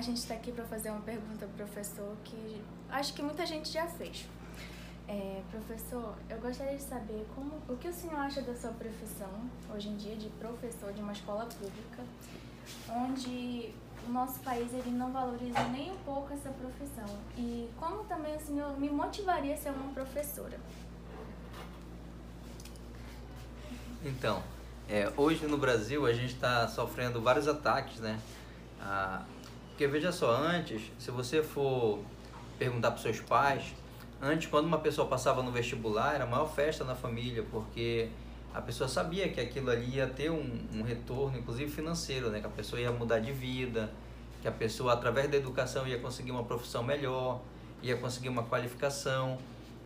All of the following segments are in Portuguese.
a gente está aqui para fazer uma pergunta ao professor que acho que muita gente já fez. É, professor, eu gostaria de saber como, o que o senhor acha da sua profissão hoje em dia de professor de uma escola pública, onde o nosso país ele não valoriza nem um pouco essa profissão e como também o senhor me motivaria a ser uma professora? Então, é, hoje no Brasil a gente está sofrendo vários ataques, né? Ah, porque veja só, antes, se você for perguntar para seus pais, Antes, quando uma pessoa passava no vestibular, era a maior festa na família, porque a pessoa sabia que aquilo ali ia ter um, um retorno, inclusive financeiro, né? Que a pessoa ia mudar de vida, que a pessoa, através da educação, ia conseguir uma profissão melhor, ia conseguir uma qualificação.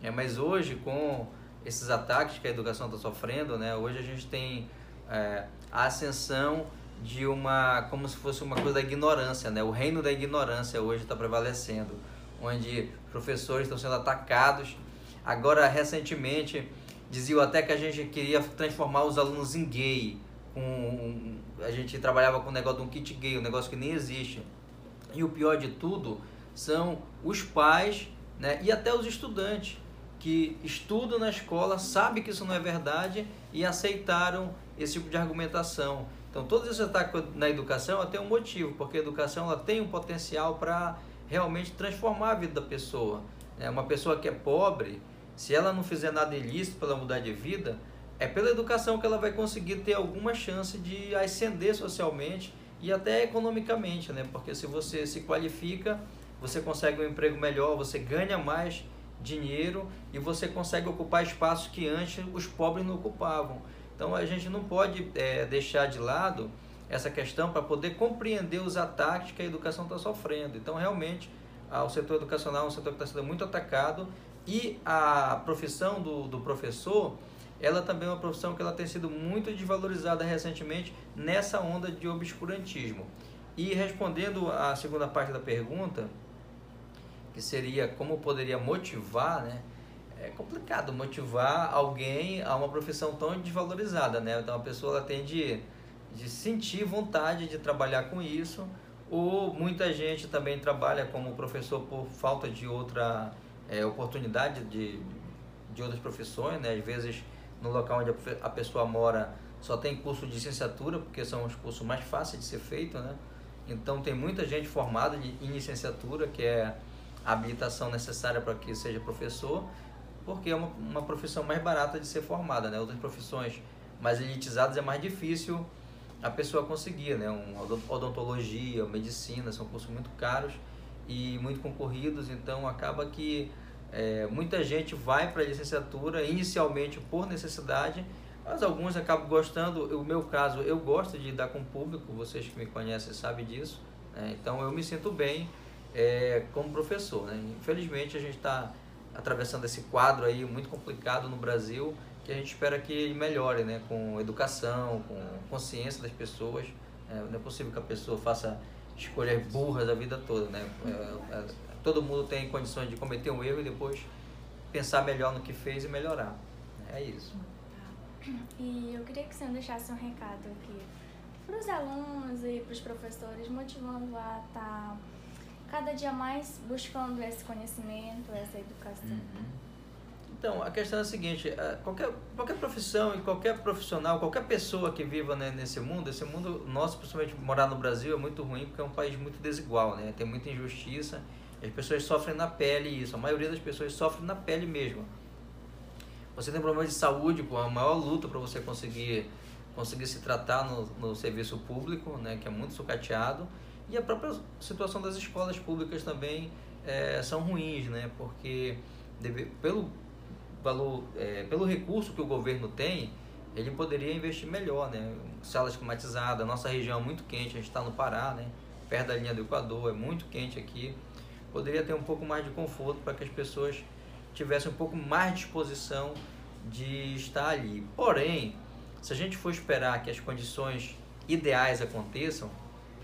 É, mas hoje, com esses ataques que a educação está sofrendo, né? Hoje a gente tem é, a ascensão de uma, como se fosse uma coisa da ignorância, né? O reino da ignorância hoje está prevalecendo onde professores estão sendo atacados. Agora, recentemente, diziam até que a gente queria transformar os alunos em gay. Com, a gente trabalhava com o negócio de um kit gay, um negócio que nem existe. E o pior de tudo são os pais né, e até os estudantes que estudam na escola, sabem que isso não é verdade e aceitaram esse tipo de argumentação. Então, todos esses ataques na educação tem um motivo, porque a educação ela tem um potencial para realmente transformar a vida da pessoa. É uma pessoa que é pobre, se ela não fizer nada ilícito para mudar de vida, é pela educação que ela vai conseguir ter alguma chance de ascender socialmente e até economicamente, né? Porque se você se qualifica, você consegue um emprego melhor, você ganha mais dinheiro e você consegue ocupar espaços que antes os pobres não ocupavam. Então a gente não pode é, deixar de lado essa questão para poder compreender os ataques que a educação está sofrendo. Então, realmente, o setor educacional é um setor que está sendo muito atacado e a profissão do, do professor, ela também é uma profissão que ela tem sido muito desvalorizada recentemente nessa onda de obscurantismo. E respondendo à segunda parte da pergunta, que seria como poderia motivar, né? É complicado motivar alguém a uma profissão tão desvalorizada, né? Então a pessoa ela tem de de sentir vontade de trabalhar com isso, ou muita gente também trabalha como professor por falta de outra é, oportunidade de, de outras profissões, né? às vezes no local onde a pessoa mora só tem curso de licenciatura, porque são os cursos mais fáceis de ser feito, né? Então tem muita gente formada em licenciatura, que é a habilitação necessária para que seja professor, porque é uma, uma profissão mais barata de ser formada, né? Outras profissões mais elitizadas é mais difícil a pessoa conseguia, né? Um, odontologia, medicina, são cursos muito caros e muito concorridos, então acaba que é, muita gente vai para a licenciatura inicialmente por necessidade, mas alguns acabam gostando. O meu caso, eu gosto de lidar com o público, vocês que me conhecem sabem disso, né? então eu me sinto bem é, como professor. Né? Infelizmente a gente está atravessando esse quadro aí muito complicado no Brasil que a gente espera que melhore, né? Com educação, com consciência das pessoas. É, não é possível que a pessoa faça escolhas burras a vida toda, né? É, é, todo mundo tem condições de cometer um erro e depois pensar melhor no que fez e melhorar. É isso. Tá. E eu queria que senhor deixasse um recado aqui para os alunos e para os professores, motivando a estar tá cada dia mais buscando esse conhecimento, essa educação. Uhum. Então, a questão é a seguinte, é, qualquer, qualquer profissão e qualquer profissional, qualquer pessoa que viva né, nesse mundo, esse mundo nosso, principalmente morar no Brasil, é muito ruim porque é um país muito desigual, né? Tem muita injustiça, as pessoas sofrem na pele isso, a maioria das pessoas sofre na pele mesmo. Você tem problema de saúde, pô, é a maior luta para você conseguir, conseguir se tratar no, no serviço público, né, que é muito sucateado, e a própria situação das escolas públicas também é, são ruins, né, porque deve, pelo valor, é, pelo recurso que o governo tem, ele poderia investir melhor, né? Salas climatizadas, nossa região é muito quente, a gente está no Pará, né? Perto da linha do Equador, é muito quente aqui. Poderia ter um pouco mais de conforto para que as pessoas tivessem um pouco mais de disposição de estar ali. Porém, se a gente for esperar que as condições ideais aconteçam,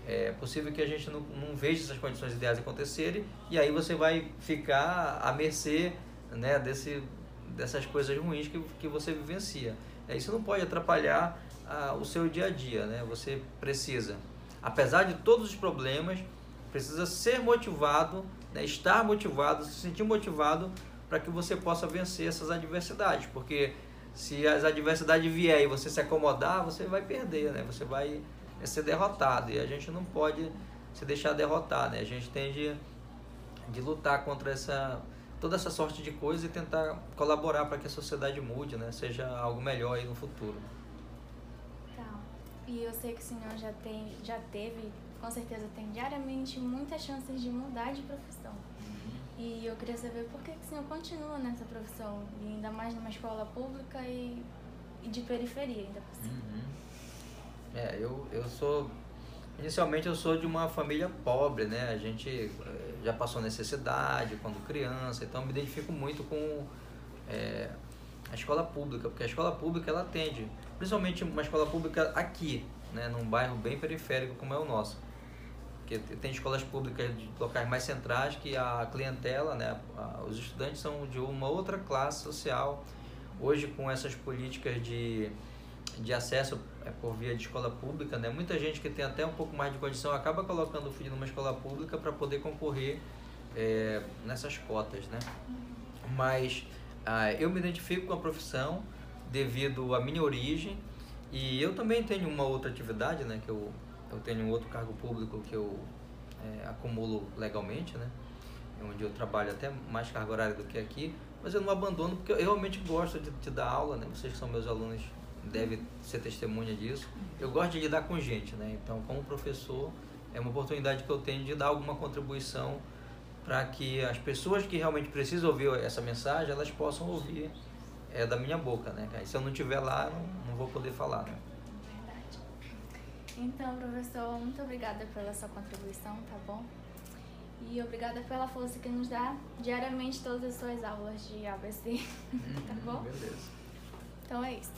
é possível que a gente não, não veja essas condições ideais acontecerem e aí você vai ficar à mercê né, desse, dessas coisas ruins que, que você vivencia. É, isso não pode atrapalhar ah, o seu dia a dia, né? Você precisa, apesar de todos os problemas, precisa ser motivado, né, estar motivado, se sentir motivado para que você possa vencer essas adversidades, porque se as adversidades vier e você se acomodar, você vai perder, né? Você vai ser derrotado e a gente não pode se deixar derrotar, né? A gente tem de, de lutar contra essa toda essa sorte de coisas e tentar colaborar para que a sociedade mude, né? Seja algo melhor aí no futuro. Tá. E eu sei que o senhor já tem, já teve, com certeza tem diariamente muitas chances de mudar de profissão. E eu queria saber por que, que o senhor continua nessa profissão, e ainda mais numa escola pública e, e de periferia ainda por cima. Uhum. É, eu, eu sou. Inicialmente eu sou de uma família pobre, né? A gente eh, já passou necessidade quando criança, então me identifico muito com é, a escola pública, porque a escola pública ela atende, principalmente uma escola pública aqui, né? Num bairro bem periférico como é o nosso porque tem escolas públicas de locais mais centrais que a clientela, né, os estudantes são de uma outra classe social. Hoje, com essas políticas de, de acesso é, por via de escola pública, né, muita gente que tem até um pouco mais de condição acaba colocando o filho numa escola pública para poder concorrer é, nessas cotas. Né? Mas ah, eu me identifico com a profissão devido à minha origem e eu também tenho uma outra atividade né, que eu eu tenho um outro cargo público que eu é, acumulo legalmente, né? Onde eu trabalho até mais carga horária do que aqui, mas eu não abandono porque eu realmente gosto de, de dar aula, né? Vocês que são meus alunos devem ser testemunha disso. Eu gosto de lidar com gente, né? Então, como professor, é uma oportunidade que eu tenho de dar alguma contribuição para que as pessoas que realmente precisam ouvir essa mensagem, elas possam ouvir é, da minha boca, né? Aí, se eu não estiver lá, não, não vou poder falar, né? Então, professor, muito obrigada pela sua contribuição, tá bom? E obrigada pela força que nos dá diariamente todas as suas aulas de ABC, tá bom? Beleza. Então é isso.